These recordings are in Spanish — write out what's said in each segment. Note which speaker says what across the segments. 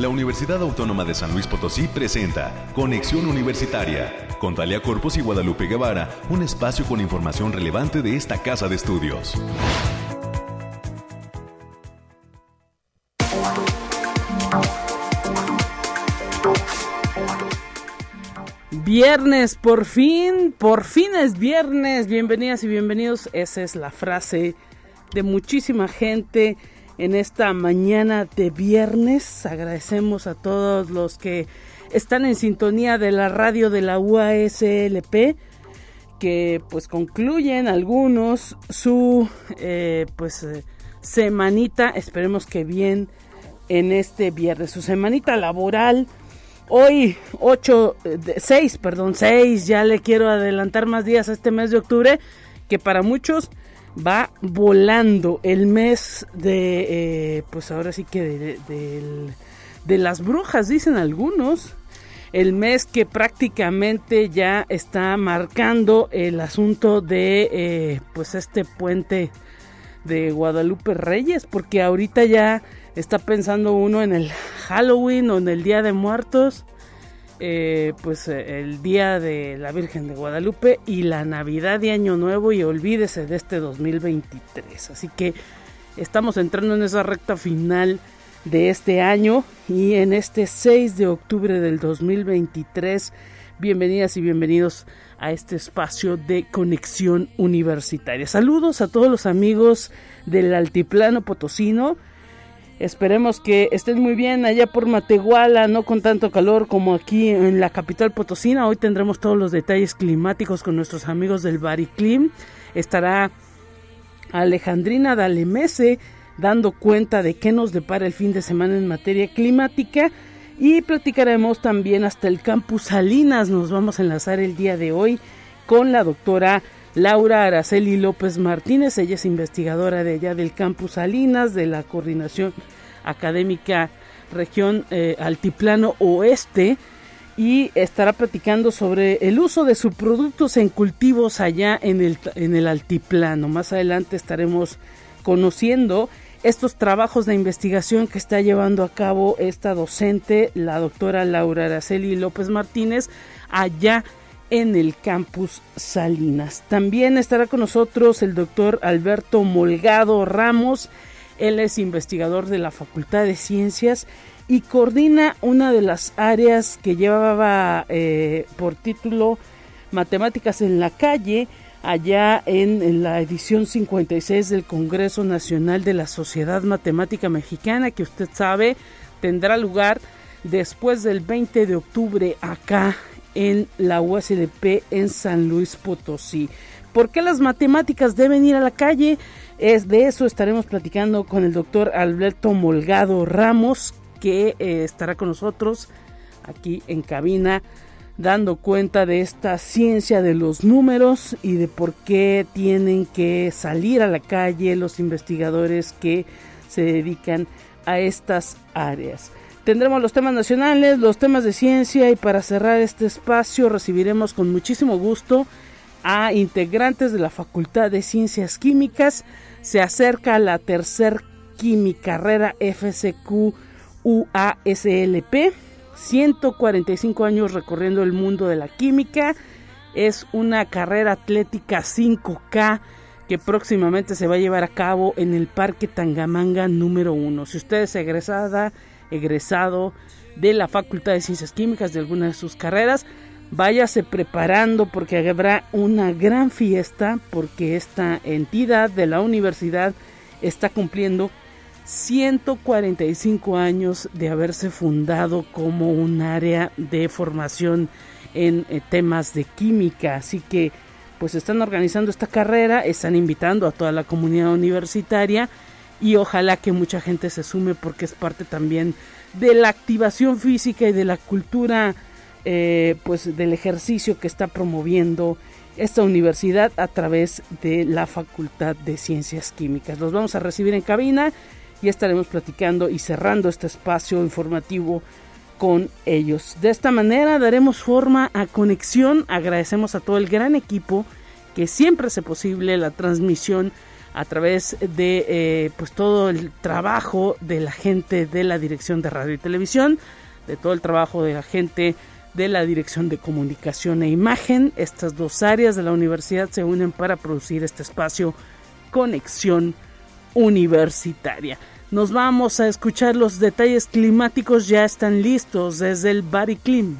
Speaker 1: la Universidad Autónoma de San Luis Potosí presenta Conexión Universitaria con Talia Corpus y Guadalupe Guevara, un espacio con información relevante de esta casa de estudios.
Speaker 2: Viernes, por fin, por fin es viernes. Bienvenidas y bienvenidos. Esa es la frase de muchísima gente en esta mañana de viernes. Agradecemos a todos los que están en sintonía de la radio de la UASLP que pues concluyen algunos su eh, pues eh, semanita esperemos que bien en este viernes su semanita laboral hoy 8 6 perdón 6 ya le quiero adelantar más días a este mes de octubre que para muchos va volando el mes de, eh, pues ahora sí que de, las brujas, dicen algunos. El mes que prácticamente ya está marcando el asunto de, eh, pues este puente de Guadalupe Reyes, porque ahorita ya está pensando uno en el Halloween o en el Día de Muertos eh, pues eh, el día de la Virgen de Guadalupe y la Navidad de Año Nuevo y olvídese de este 2023. Así que estamos entrando en esa recta final de este año y en este 6 de octubre del 2023. Bienvenidas y bienvenidos a este espacio de conexión universitaria. Saludos a todos los amigos del Altiplano Potosino Esperemos que estén muy bien allá por Matehuala, no con tanto calor como aquí en la capital potosina. Hoy tendremos todos los detalles climáticos con nuestros amigos del Bariclim. Estará Alejandrina Dalemese dando cuenta de qué nos depara el fin de semana en materia climática. Y platicaremos también hasta el campus Salinas. Nos vamos a enlazar el día de hoy con la doctora Laura Araceli López Martínez, ella es investigadora de allá del campus Salinas, de la coordinación académica región eh, Altiplano Oeste y estará platicando sobre el uso de sus productos en cultivos allá en el, en el altiplano. Más adelante estaremos conociendo estos trabajos de investigación que está llevando a cabo esta docente, la doctora Laura Araceli López Martínez, allá en el campus Salinas. También estará con nosotros el doctor Alberto Molgado Ramos. Él es investigador de la Facultad de Ciencias y coordina una de las áreas que llevaba eh, por título Matemáticas en la calle, allá en, en, la edición 56 del Congreso Nacional de la Sociedad Matemática Mexicana, que usted sabe tendrá lugar después del 20 de octubre acá en la USLP en San Luis Potosí. ¿Por qué las matemáticas deben ir a la calle? Es de eso estaremos platicando con el doctor Alberto Molgado Ramos, que eh, estará con nosotros aquí en cabina dando cuenta de esta ciencia de los números y de por qué tienen que salir a la calle los investigadores que se dedican a estas áreas. Tendremos los temas nacionales, los temas de ciencia y para cerrar este espacio recibiremos con muchísimo gusto a integrantes de la Facultad de Ciencias Químicas. Se acerca la tercer carrera FCQ UASLP. 145 años recorriendo el mundo de la química. Es una carrera atlética 5K que próximamente se va a llevar a cabo en el Parque Tangamanga número 1. Si usted es egresada egresado de la Facultad de Ciencias Químicas de alguna de sus carreras. Váyase preparando porque habrá una gran fiesta porque esta entidad de la universidad está cumpliendo 145 años de haberse fundado como un área de formación en eh, temas de química. Así que pues están organizando esta carrera, están invitando a toda la comunidad universitaria y ojalá que mucha gente se sume porque es parte también de la activación física y de la cultura eh, pues del ejercicio que está promoviendo esta universidad a través de la Facultad de Ciencias Químicas. Los vamos a recibir en cabina y estaremos platicando y cerrando este espacio informativo con ellos. De esta manera daremos forma a conexión. Agradecemos a todo el gran equipo que siempre hace posible la transmisión a través de eh, pues todo el trabajo de la gente de la Dirección de Radio y Televisión, de todo el trabajo de la gente de la Dirección de Comunicación e Imagen. Estas dos áreas de la universidad se unen para producir este espacio Conexión Universitaria. Nos vamos a escuchar los detalles climáticos, ya están listos desde el Bariclim.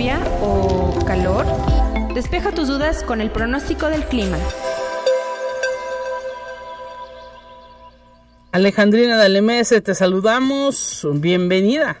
Speaker 3: Lluvia o calor? Despeja tus dudas con el pronóstico del clima.
Speaker 2: Alejandrina Dalemese, te saludamos. Bienvenida.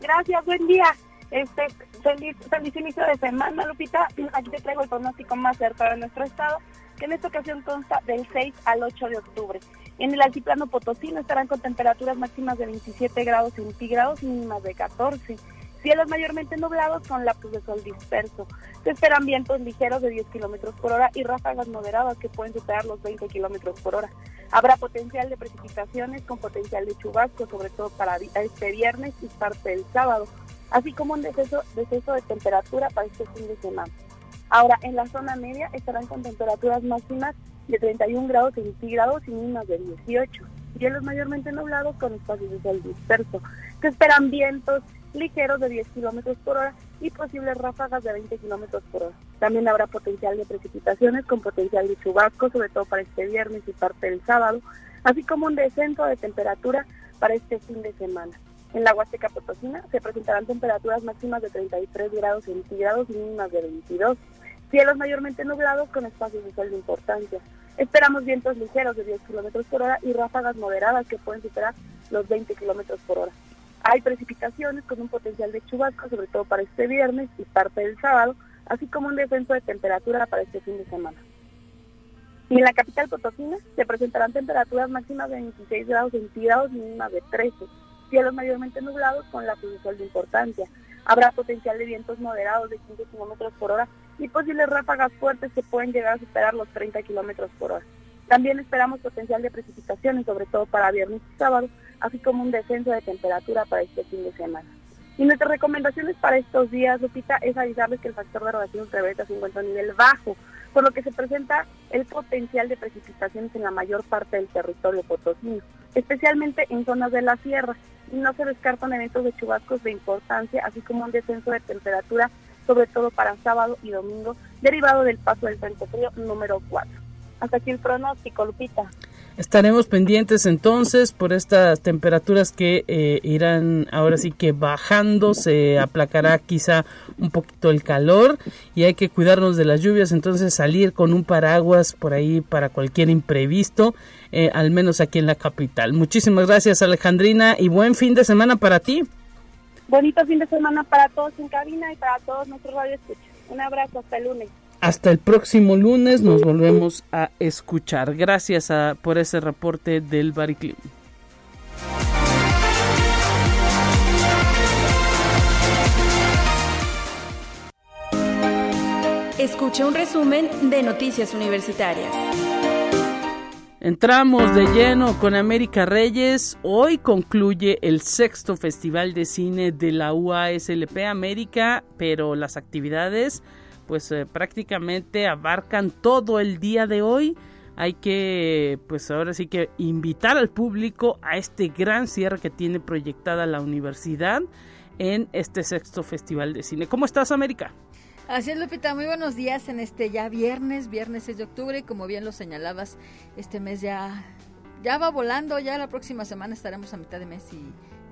Speaker 4: Gracias, buen día. Este, feliz, feliz inicio de semana, Lupita. Aquí te traigo el pronóstico más cercano de nuestro estado, que en esta ocasión consta del 6 al 8 de octubre. En el altiplano potosino estarán con temperaturas máximas de 27 grados centígrados y mínimas de 14. Cielos mayormente nublados con lapsos de sol disperso. Se esperan vientos ligeros de 10 kilómetros por hora y ráfagas moderadas que pueden superar los 20 kilómetros por hora. Habrá potencial de precipitaciones con potencial de chubasco, sobre todo para este viernes y parte del sábado, así como un deceso, deceso de temperatura para este fin de semana. Ahora, en la zona media estarán con temperaturas máximas de 31 grados centígrados y mínimas de 18. Cielos mayormente nublados con espacios de sol disperso. Se esperan vientos ligeros de 10 kilómetros por hora y posibles ráfagas de 20 kilómetros por hora. También habrá potencial de precipitaciones con potencial de chubasco, sobre todo para este viernes y parte del sábado, así como un descenso de temperatura para este fin de semana. En la Huasteca Potosina se presentarán temperaturas máximas de 33 grados centígrados y mínimas de 22. Cielos mayormente nublados con espacios de sol de importancia. Esperamos vientos ligeros de 10 kilómetros por hora y ráfagas moderadas que pueden superar los 20 kilómetros por hora. Hay precipitaciones con un potencial de chubasco, sobre todo para este viernes y parte del sábado, así como un descenso de temperatura para este fin de semana. Y en la capital potosina se presentarán temperaturas máximas de 26 grados centígrados y mínimas de 13. Cielos mayormente nublados con la sol de importancia. Habrá potencial de vientos moderados de 15 kilómetros por hora y posibles ráfagas fuertes que pueden llegar a superar los 30 kilómetros por hora. También esperamos potencial de precipitaciones, sobre todo para viernes y sábado, así como un descenso de temperatura para este fin de semana. Y nuestras recomendaciones para estos días, Lupita, es avisarles que el factor de radiación ultravioleta se encuentra a nivel bajo, por lo que se presenta el potencial de precipitaciones en la mayor parte del territorio potosino, especialmente en zonas de la sierra, y no se descartan eventos de chubascos de importancia, así como un descenso de temperatura sobre todo para sábado y domingo, derivado del paso del Frente Frío número 4. Hasta aquí el pronóstico, Lupita.
Speaker 2: Estaremos pendientes entonces por estas temperaturas que eh, irán ahora sí que bajando, se aplacará quizá un poquito el calor y hay que cuidarnos de las lluvias, entonces salir con un paraguas por ahí para cualquier imprevisto, eh, al menos aquí en la capital. Muchísimas gracias Alejandrina y buen fin de semana para ti.
Speaker 4: Bonito fin de semana para todos en cabina y para todos nuestros radioescuchas. Un abrazo, hasta el lunes.
Speaker 2: Hasta el próximo lunes nos volvemos a escuchar. Gracias por ese reporte del Bariclim.
Speaker 3: Escucha un resumen de Noticias Universitarias.
Speaker 2: Entramos de lleno con América Reyes. Hoy concluye el sexto Festival de Cine de la UASLP América, pero las actividades pues eh, prácticamente abarcan todo el día de hoy. Hay que, pues ahora sí que invitar al público a este gran cierre que tiene proyectada la universidad en este sexto Festival de Cine. ¿Cómo estás, América?
Speaker 5: Así es, Lupita, muy buenos días en este ya viernes, viernes 6 de octubre, como bien lo señalabas, este mes ya, ya va volando, ya la próxima semana estaremos a mitad de mes y,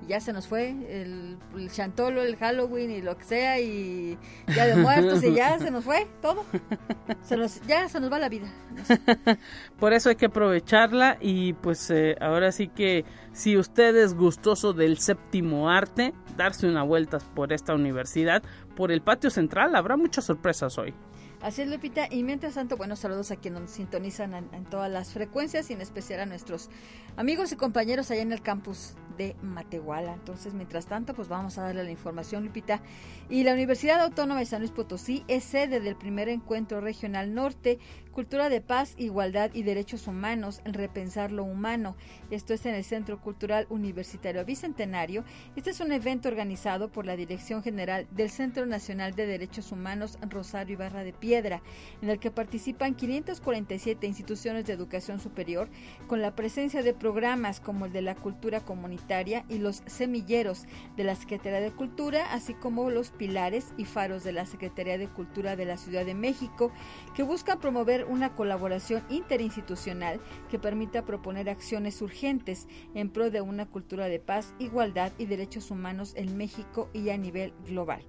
Speaker 5: ya se nos fue el, el, chantolo, el Halloween y lo que sea y ya de muertos y ya se nos fue todo. Se nos, ya se nos va la vida.
Speaker 2: Por eso hay que aprovecharla y pues eh, ahora sí que si usted es gustoso del séptimo arte, darse una vuelta por esta universidad, por el patio central, habrá muchas sorpresas hoy.
Speaker 5: Así es, Lupita. Y mientras tanto, bueno, saludos a quienes nos sintonizan en, todas las frecuencias y en especial a nuestros amigos y compañeros allá en el campus de Matehuala. Entonces, mientras tanto, pues vamos a darle la información, Lupita. Y la Universidad Autónoma de San Luis Potosí es sede del primer encuentro regional norte Cultura de Paz, Igualdad y Derechos Humanos, Repensar lo Humano. Esto es en el Centro Cultural Universitario Bicentenario. Este es un evento organizado por la Dirección General del Centro Nacional de Derechos Humanos Rosario Ibarra de Piedra, en el que participan 547 instituciones de educación superior, con la presencia de programas como el de la cultura comunitaria y los semilleros de la Secretaría de Cultura, así como los pilares y faros de la Secretaría de Cultura de la Ciudad de México, que buscan promover una colaboración interinstitucional que permita proponer acciones urgentes en pro de una cultura de paz, igualdad y derechos humanos en México y a nivel global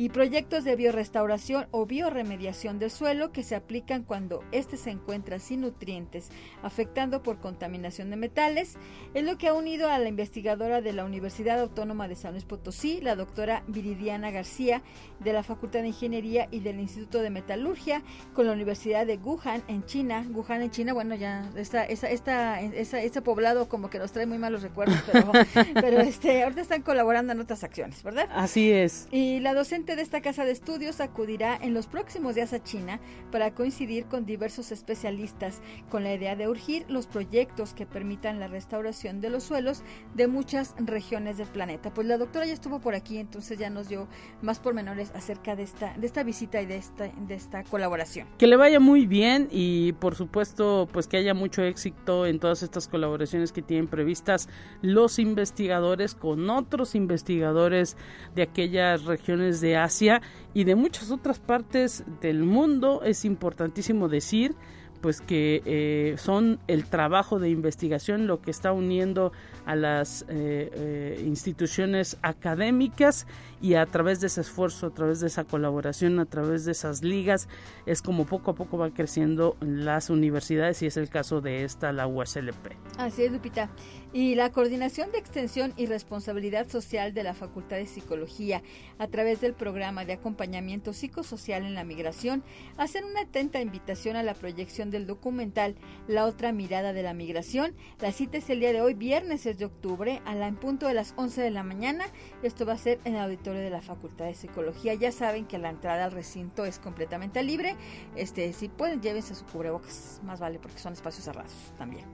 Speaker 5: y proyectos de biorestauración o bioremediación del suelo que se aplican cuando éste se encuentra sin nutrientes, afectando por contaminación de metales, es lo que ha unido a la investigadora de la Universidad Autónoma de San Luis Potosí, la doctora Viridiana García, de la Facultad de Ingeniería y del Instituto de Metalurgia, con la Universidad de Wuhan en China. Wuhan en China, bueno, ya está esta, esta, ese poblado como que nos trae muy malos recuerdos, pero, pero este, ahorita están colaborando en otras acciones, ¿verdad?
Speaker 2: Así es.
Speaker 5: Y la docente de esta casa de estudios acudirá en los próximos días a China para coincidir con diversos especialistas con la idea de urgir los proyectos que permitan la restauración de los suelos de muchas regiones del planeta. Pues la doctora ya estuvo por aquí, entonces ya nos dio más pormenores acerca de esta, de esta visita y de esta, de esta colaboración.
Speaker 2: Que le vaya muy bien y por supuesto pues que haya mucho éxito en todas estas colaboraciones que tienen previstas los investigadores con otros investigadores de aquellas regiones de Asia y de muchas otras partes del mundo. Es importantísimo decir pues que eh, son el trabajo de investigación lo que está uniendo a las eh, eh, instituciones académicas y a través de ese esfuerzo, a través de esa colaboración, a través de esas ligas, es como poco a poco van creciendo las universidades y es el caso de esta, la USLP.
Speaker 5: Así es, Lupita. Y la Coordinación de Extensión y Responsabilidad Social de la Facultad de Psicología, a través del programa de acompañamiento psicosocial en la migración, hacen una atenta invitación a la proyección del documental La otra mirada de la migración. La cita es el día de hoy, viernes 6 de octubre, a la en punto de las 11 de la mañana. Esto va a ser en el auditorio de la Facultad de Psicología. Ya saben que la entrada al recinto es completamente libre. Este, si pueden, llévense su cubrebocas, más vale porque son espacios cerrados también.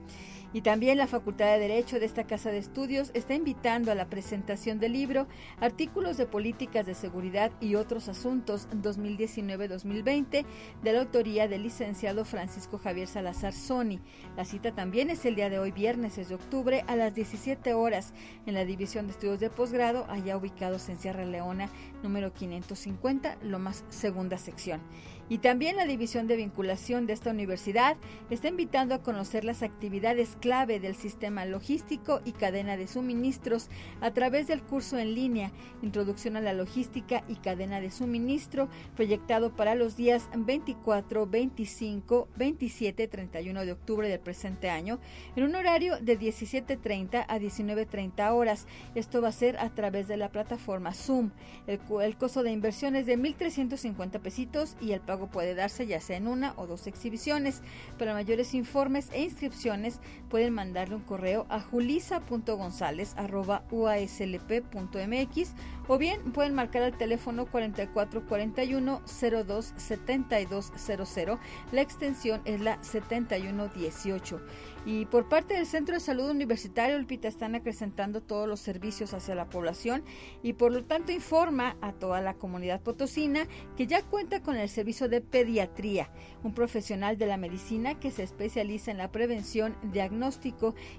Speaker 5: Y también la Facultad de Derecho de esta Casa de Estudios está invitando a la presentación del libro Artículos de Políticas de Seguridad y otros asuntos 2019-2020 de la autoría del licenciado Francisco Javier Salazar Sony. La cita también es el día de hoy, viernes 6 de octubre, a las 17 horas en la División de Estudios de Posgrado, allá ubicados en Sierra Leona, número 550, lo más segunda sección. Y también la División de Vinculación de esta universidad está invitando a conocer las actividades clave del sistema logístico y cadena de suministros a través del curso en línea Introducción a la Logística y Cadena de Suministro, proyectado para los días 24, 25, 27, 31 de octubre del presente año, en un horario de 17.30 a 19.30 horas. Esto va a ser a través de la plataforma Zoom. El, el costo de inversión es de 1.350 pesitos y el pago puede darse ya sea en una o dos exhibiciones. Para mayores informes e inscripciones pueden mandarle un correo a julisa.gonzález.uaslp.mx o bien pueden marcar al teléfono 4441 02 7200. La extensión es la 7118. Y por parte del Centro de Salud Universitario, Ulpita están acrecentando todos los servicios hacia la población y por lo tanto informa a toda la comunidad potosina que ya cuenta con el servicio de pediatría, un profesional de la medicina que se especializa en la prevención, diagnóstico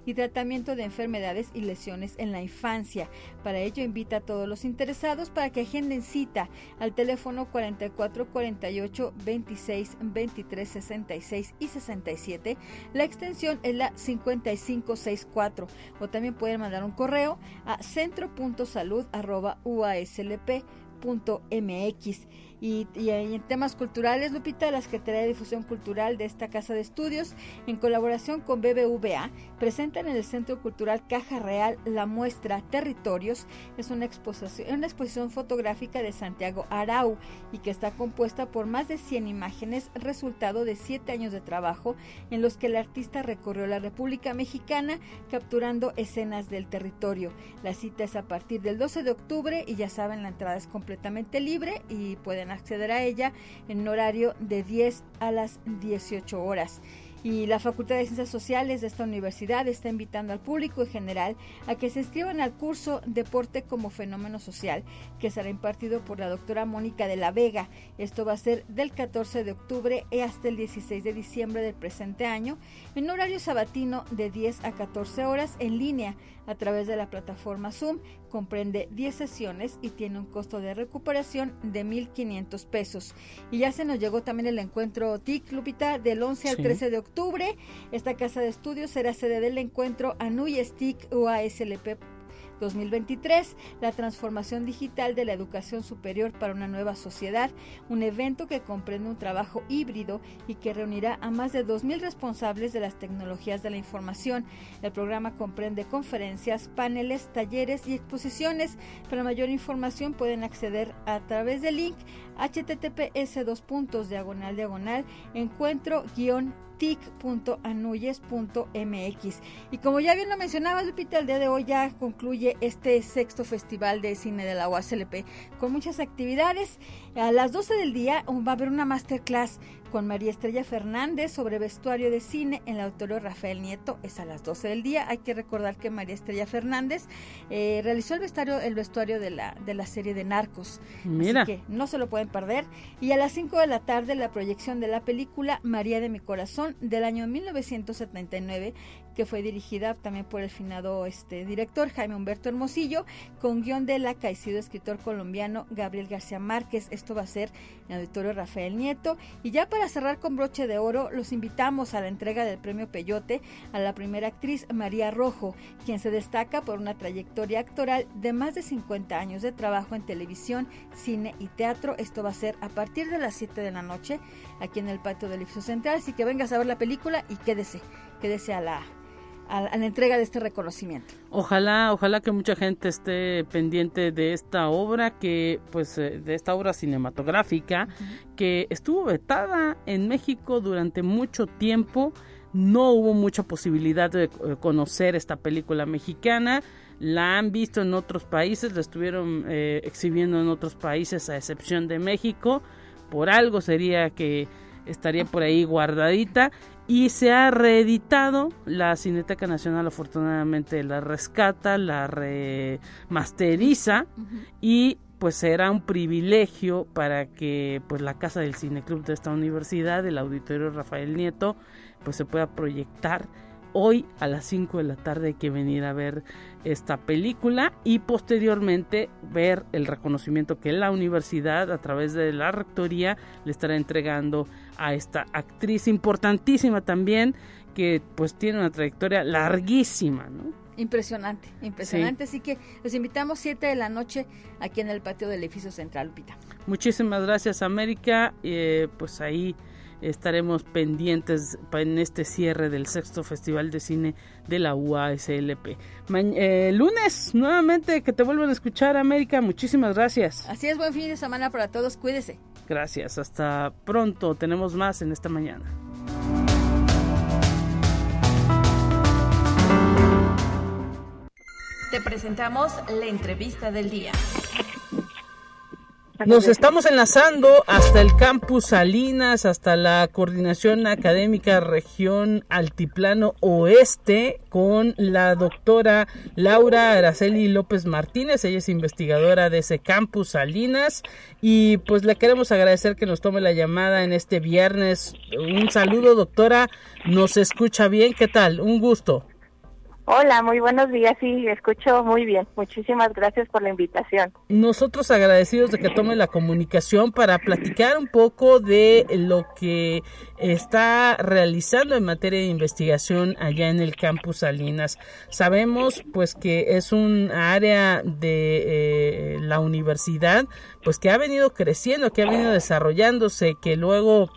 Speaker 5: y tratamiento de enfermedades y lesiones en la infancia. Para ello invita a todos los interesados para que agenden cita al teléfono 4448 26 23 66 y 67. La extensión es la 5564 o también pueden mandar un correo a centro.salud.uaslp.mx Y, en temas culturales, Lupita, la Secretaría de Difusión Cultural de esta Casa de Estudios, en colaboración con BBVA, presentan en el Centro Cultural Caja Real la muestra Territorios. Es una exposición, una exposición fotográfica de Santiago Arau y que está compuesta por más de 100 imágenes, resultado de siete años de trabajo en los que el artista recorrió la República Mexicana capturando escenas del territorio. La cita es a partir del 12 de octubre y ya saben, la entrada es completamente libre y pueden acceder a ella en horario de 10 a las 18 horas y la Facultad de Ciencias Sociales de esta universidad está invitando al público en general a que se inscriban al curso Deporte como Fenómeno Social, que será impartido por la doctora Mónica de la Vega. Esto va a ser del 14 de octubre hasta el 16 de diciembre del presente año, en horario sabatino de 10 a 14 horas en línea a través de la plataforma Zoom. Comprende 10 sesiones y tiene un costo de recuperación de 1.500 pesos. Y ya se nos llegó también el encuentro TIC, Lupita, del 11 al 13 de octubre. Esta casa de estudios será sede del encuentro ANUY STIC UASLP 2023, la transformación digital de la educación superior para una nueva sociedad, un evento que comprende un trabajo híbrido y que reunirá a más de 2.000 responsables de las tecnologías de la información. El programa comprende conferencias, paneles, talleres y exposiciones. Para mayor información pueden acceder a través del link https dos puntos diagonal diagonal encuentro guion tic.anuyes.mx. Y como ya bien lo mencionaba Lupita, el día de hoy ya concluye este sexto festival de cine de la UASLP con muchas actividades. A las 12 del día va a haber una masterclass con María Estrella Fernández sobre vestuario de cine en el auditorio Rafael Nieto. Es a las 12 del día. Hay que recordar que María Estrella Fernández eh, realizó el vestuario, el vestuario de la, de la serie de Narcos. Mira. Así que no se lo pueden perder. Y a las 5 de la tarde la proyección de la película María de mi corazón del año 1979 que fue dirigida también por el finado este, director Jaime Humberto Hermosillo, con guion de la escritor colombiano Gabriel García Márquez. Esto va a ser en el auditorio Rafael Nieto. Y ya para cerrar con broche de oro, los invitamos a la entrega del premio Peyote a la primera actriz María Rojo, quien se destaca por una trayectoria actoral de más de 50 años de trabajo en televisión, cine y teatro. Esto va a ser a partir de las 7 de la noche aquí en el patio del Edificio Central. Así que vengas a ver la película y quédese, quédese a la a, la entrega de este reconocimiento.
Speaker 2: Ojalá, ojalá que mucha gente esté pendiente de esta obra que, pues, eh, de esta obra cinematográfica que estuvo vetada en México durante mucho tiempo. No hubo mucha posibilidad de eh, conocer esta película mexicana. La han visto en otros países, la estuvieron eh, exhibiendo en otros países a excepción de México. Por algo sería que estaría por ahí guardadita. Y se ha reeditado la Cineteca Nacional afortunadamente la rescata la remasteriza. Y pues será un privilegio para que pues la casa del cineclub de esta universidad el auditorio Rafael Nieto pues se pueda proyectar hoy a las 5 de la tarde hay que venir a ver esta película y posteriormente ver el reconocimiento que la universidad a través de la rectoría le estará entregando a esta actriz importantísima también que pues tiene una trayectoria larguísima, ¿no?
Speaker 5: Impresionante, impresionante. Así que los invitamos 7 de la noche aquí en el patio del edificio central, Pita.
Speaker 2: Muchísimas gracias, América. Eh, pues ahí estaremos pendientes en este cierre del sexto Festival de Cine de la UASLP. Eh, lunes, nuevamente, que te vuelvan a escuchar, América. Muchísimas gracias.
Speaker 5: Así es, buen fin de semana para todos. Cuídese.
Speaker 2: Gracias. Hasta pronto. Tenemos más en esta mañana.
Speaker 3: Te presentamos la entrevista del día.
Speaker 2: Nos estamos enlazando hasta el campus Salinas, hasta la coordinación académica región Altiplano Oeste con la doctora Laura Araceli López Martínez. Ella es investigadora de ese campus Salinas y pues le queremos agradecer que nos tome la llamada en este viernes. Un saludo doctora, nos escucha bien, ¿qué tal? Un gusto.
Speaker 6: Hola, muy buenos días. Sí, escucho muy bien. Muchísimas gracias por la invitación.
Speaker 2: Nosotros agradecidos de que tome la comunicación para platicar un poco de lo que está realizando en materia de investigación allá en el campus Salinas. Sabemos pues que es un área de eh, la universidad pues que ha venido creciendo, que ha venido desarrollándose, que luego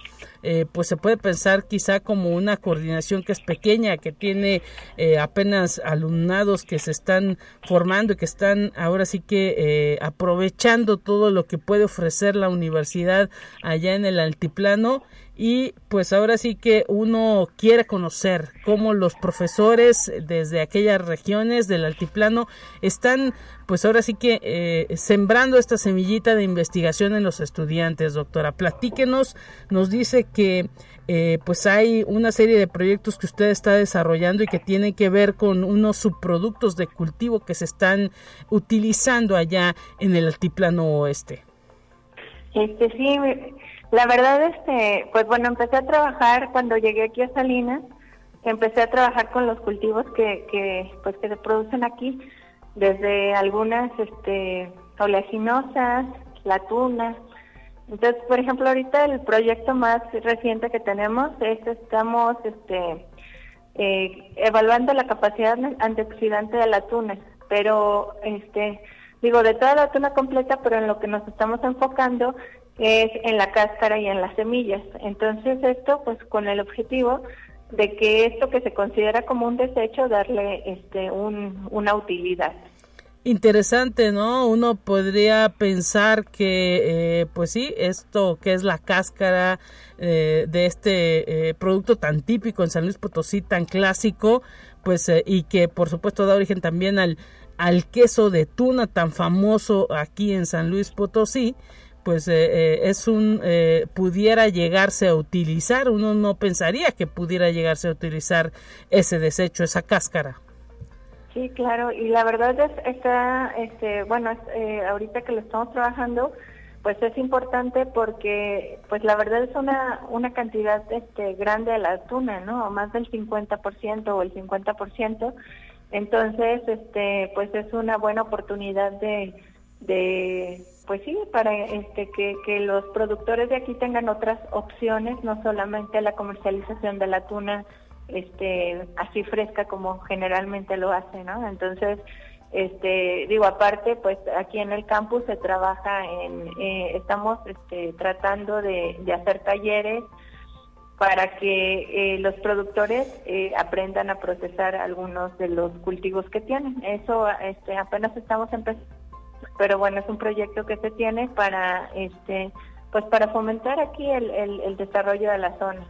Speaker 2: eh, pues se puede pensar quizá como una coordinación que es pequeña, que tiene eh, apenas alumnados que se están formando y que están ahora sí que eh, aprovechando todo lo que puede ofrecer la universidad allá en el altiplano y pues ahora sí que uno quiere conocer cómo los profesores desde aquellas regiones del altiplano están pues ahora sí que eh, sembrando esta semillita de investigación en los estudiantes doctora. Platíquenos nos dice que eh, pues hay una serie de proyectos que usted está desarrollando y que tienen que ver con unos subproductos de cultivo que se están utilizando allá en el altiplano oeste.
Speaker 6: Este sí la verdad, este, pues bueno, empecé a trabajar cuando llegué aquí a Salinas, empecé a trabajar con los cultivos que, que pues que se producen aquí, desde algunas, este, oleaginosas, la tuna. Entonces, por ejemplo, ahorita el proyecto más reciente que tenemos es estamos, este, eh, evaluando la capacidad antioxidante de la tuna, pero, este, digo, de toda la tuna completa, pero en lo que nos estamos enfocando es en la cáscara y en las semillas. Entonces esto pues con el objetivo de que esto que se considera como un desecho darle este un, una utilidad.
Speaker 2: Interesante, ¿no? Uno podría pensar que, eh, pues sí, esto que es la cáscara eh, de este eh, producto tan típico en San Luis Potosí, tan clásico, pues y que por supuesto da origen también al, al queso de tuna tan famoso aquí en San Luis Potosí, pues eh, eh, es un eh, pudiera llegarse a utilizar uno no pensaría que pudiera llegarse a utilizar ese desecho esa cáscara.
Speaker 6: Sí claro y la verdad es está este bueno ahorita que lo estamos trabajando pues es importante porque pues la verdad es una una cantidad este grande de la tuna no más del 50% o el 50% entonces este pues es una buena oportunidad de de pues sí, para este que, los productores de aquí tengan otras opciones, no solamente la comercialización de la tuna este así fresca como generalmente lo hacen, ¿no? Entonces, este digo aparte pues aquí en el campus se trabaja en eh, estamos este, tratando de, hacer talleres para que eh, los productores eh, aprendan a procesar algunos de los cultivos que tienen eso apenas estamos empezando pero bueno, es un proyecto que se tiene para, este, pues para fomentar aquí el, el, desarrollo de la zona.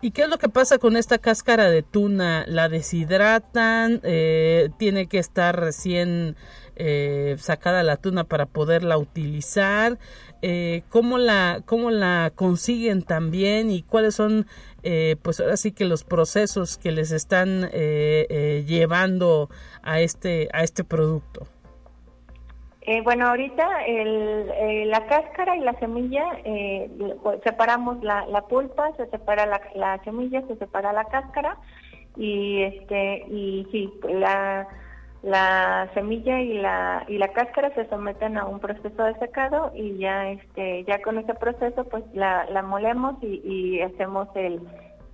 Speaker 2: ¿Y qué es lo que pasa con esta cáscara de tuna? ¿La deshidratan? Eh, ¿Tiene que estar recién eh, sacada la tuna para poderla utilizar? Eh, ¿cómo, la, ¿Cómo la consiguen también? ¿Y cuáles son, eh, pues ahora sí que los procesos que les están llevando a este, a este producto?
Speaker 6: Eh, bueno, ahorita eh, la cáscara y la semilla, eh, separamos la, pulpa, se separa la, la, semilla, se separa la cáscara y este sí, la, la semilla y la cáscara se someten a un proceso de secado y ya este con ese proceso pues la, molemos y, hacemos el,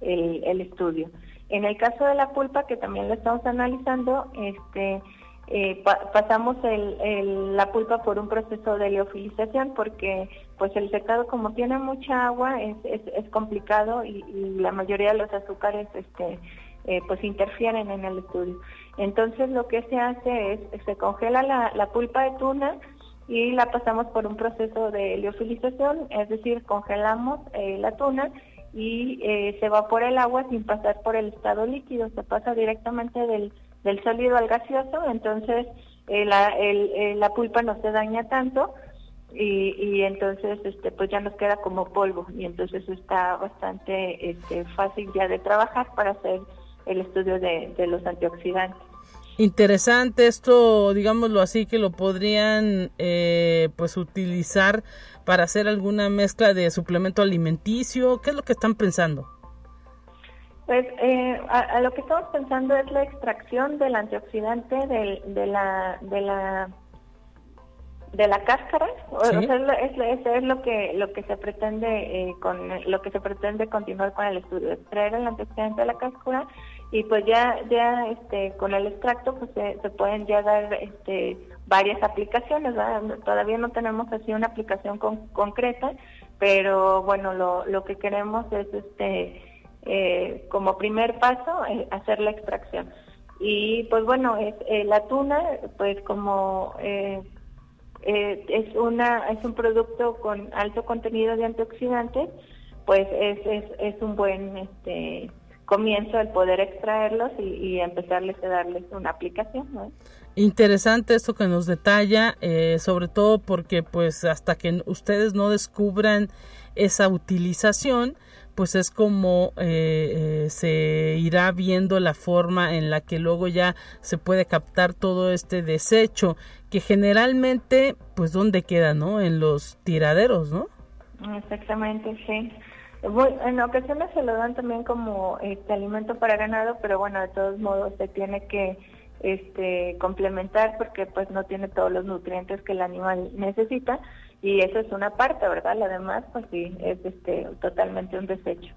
Speaker 6: el, el estudio. En el caso de la pulpa que también lo estamos analizando, este eh, pasamos el, la pulpa por un proceso de leofilización porque pues el secado como tiene mucha agua es, es, complicado y, la mayoría de los azúcares este eh, pues interfieren en el estudio. Entonces lo que se hace es se congela la, la pulpa de tuna y la pasamos por un proceso de leofilización es decir congelamos eh, la tuna y se evapora el agua sin pasar por el estado líquido se pasa directamente del del sólido al gaseoso, entonces eh, la, eh, la pulpa no se daña tanto y, entonces este pues ya nos queda como polvo y entonces está bastante este, fácil ya de trabajar para hacer el estudio de, de los antioxidantes.
Speaker 2: Interesante esto, digámoslo así, que lo podrían eh, pues utilizar para hacer alguna mezcla de suplemento alimenticio. ¿Qué es lo que están pensando?
Speaker 6: Pues eh, a, lo que estamos pensando es la extracción del antioxidante del, de la de la de la cáscara, o sea, es, es, lo que lo que se pretende eh, con lo que se pretende continuar con el estudio, extraer el antioxidante de la cáscara y pues ya ya este con el extracto pues se, pueden ya dar este varias aplicaciones, todavía no tenemos así una aplicación concreta, pero bueno lo, lo que queremos es este eh, como primer paso eh, hacer la extracción. Y pues bueno es eh, la tuna pues como eh, es una es un producto con alto contenido de antioxidantes pues es, es, es un buen este comienzo el poder extraerlos y, y empezarles a darles una aplicación
Speaker 2: Interesante esto que nos detalla, sobre todo porque pues hasta que ustedes no descubran esa utilización, pues es como eh, eh, se irá viendo la forma en la que luego ya se puede captar todo este desecho que generalmente pues dónde queda no en los tiraderos no
Speaker 6: exactamente sí. En ocasiones se lo dan también como este alimento para ganado pero bueno de todos modos se tiene que este complementar porque pues no tiene todos los nutrientes que el animal necesita y eso es una parte, ¿verdad? La demás, pues sí, es este, totalmente un desecho.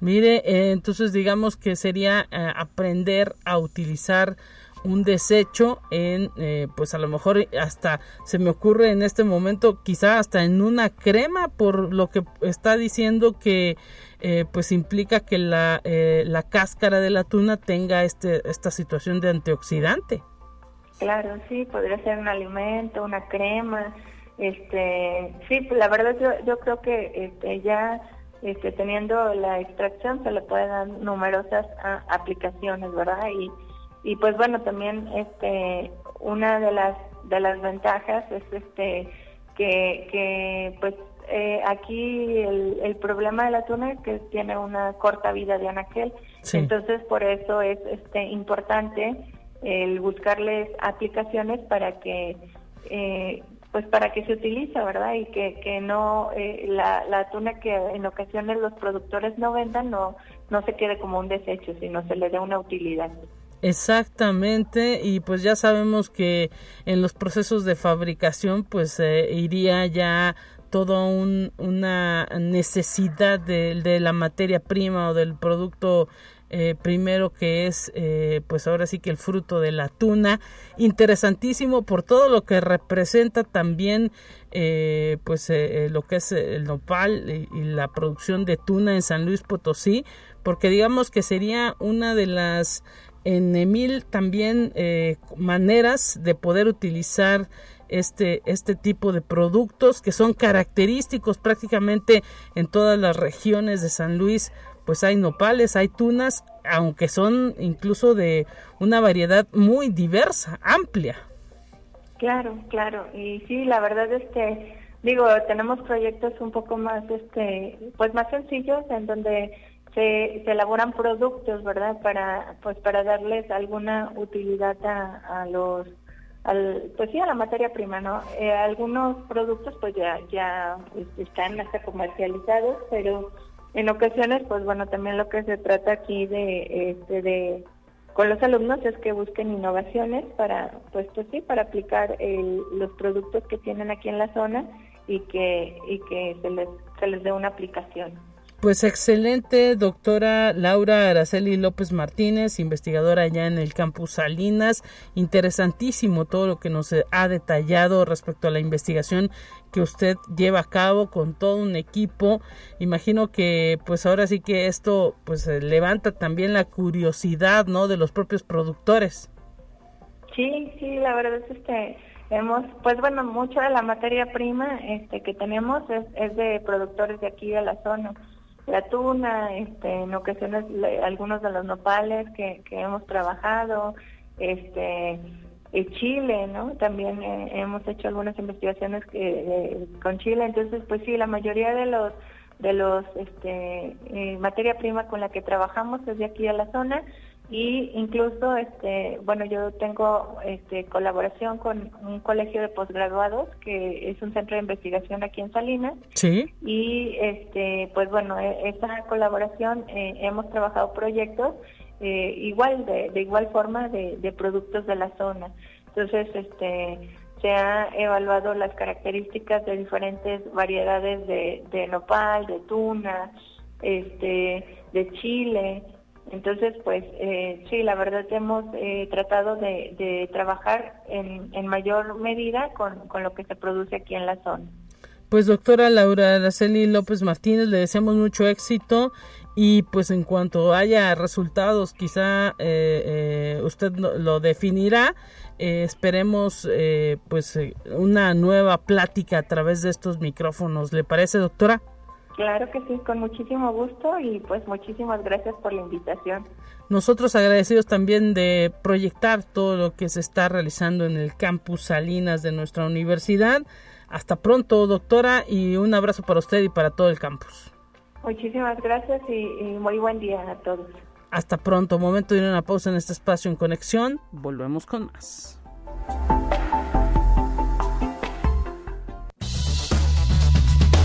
Speaker 2: Mire, eh, entonces digamos que sería eh, aprender a utilizar un desecho en, eh, pues a lo mejor hasta se me ocurre en este momento, quizá hasta en una crema, por lo que está diciendo que pues implica que la, la cáscara de la tuna tenga este, esta situación de antioxidante.
Speaker 6: Claro, sí, podría ser un alimento, una crema, este, sí, pues, la verdad yo, yo creo que este, ya este, teniendo la extracción se le pueden dar numerosas ah, aplicaciones, ¿verdad? Y, y pues bueno, también este, una de las de las ventajas es este que, que pues eh, aquí el, el, problema de la tuna es que tiene una corta vida de anaquel, entonces por eso es este importante el buscarles aplicaciones para que eh, pues para que se utilice, ¿verdad? Y que, que no, eh, la, la tuna que en ocasiones los productores no vendan no, no se quede como un desecho, sino se le dé una utilidad.
Speaker 2: Exactamente, y pues ya sabemos que en los procesos de fabricación pues eh, iría ya toda un, una necesidad de, de, la materia prima o del producto eh, primero que es eh, pues ahora sí que el fruto de la tuna. Interesantísimo por todo lo que representa también eh, pues lo que es el nopal y, la producción de tuna en San Luis Potosí porque digamos que sería una de las en mil también maneras de poder utilizar este, este tipo de productos que son característicos prácticamente en todas las regiones de San Luis pues hay nopales, hay tunas, aunque son incluso de una variedad muy diversa, amplia.
Speaker 6: Claro, claro, y sí, la verdad es que digo, tenemos proyectos un poco más este pues más sencillos en donde se, se elaboran productos, ¿verdad? Para pues para darles alguna utilidad a, a los al, pues sí a la materia prima, ¿no? Eh, algunos productos pues ya ya este, están hasta comercializados, pero en ocasiones, pues bueno, también lo que se trata aquí de, este, de con los alumnos es que busquen innovaciones para, pues, pues sí, para aplicar el, los productos que tienen aquí en la zona y que, y que se les, se les dé una aplicación.
Speaker 2: Pues excelente, doctora Laura Araceli López Martínez, investigadora allá en el campus Salinas. Interesantísimo todo lo que nos ha detallado respecto a la investigación que usted lleva a cabo con todo un equipo. Imagino que pues ahora sí que esto pues eh, levanta también la curiosidad, ¿no? de los propios productores.
Speaker 6: Sí, sí, la verdad es que hemos, pues bueno, mucha de la materia prima este que tenemos es, es de productores de aquí de la zona la tuna, este, en ocasiones algunos de los nopales que, que hemos trabajado, este, el Chile, ¿no? También eh, hemos hecho algunas investigaciones que, con Chile, entonces pues sí, la mayoría de los de los este, eh, materia prima con la que trabajamos es de aquí a la zona
Speaker 7: y incluso este bueno yo tengo este colaboración con un colegio de posgraduados que es un centro de investigación aquí en Salinas.
Speaker 2: Sí.
Speaker 7: Y este pues bueno e, esa colaboración eh, hemos trabajado proyectos eh, igual de, de, igual forma de, de productos de la zona. Entonces este se ha evaluado las características de diferentes variedades de, de nopal de tuna este de chile entonces, pues eh, sí, la verdad hemos eh, tratado de, trabajar en, mayor medida con, lo que se produce aquí en la zona.
Speaker 2: Pues doctora Laura Araceli López Martínez, le deseamos mucho éxito y pues en cuanto haya resultados, quizá eh, usted lo definirá. esperemos pues una nueva plática a través de estos micrófonos. ¿Le parece, doctora?
Speaker 7: Claro que sí, con muchísimo gusto y pues muchísimas gracias por la invitación.
Speaker 2: Nosotros agradecidos también de proyectar todo lo que se está realizando en el campus Salinas de nuestra universidad. Hasta pronto, doctora, y un abrazo para usted y para todo el campus.
Speaker 7: Muchísimas gracias y, muy buen día a todos.
Speaker 2: Hasta pronto, momento de ir a una pausa en este espacio en conexión. Volvemos con más.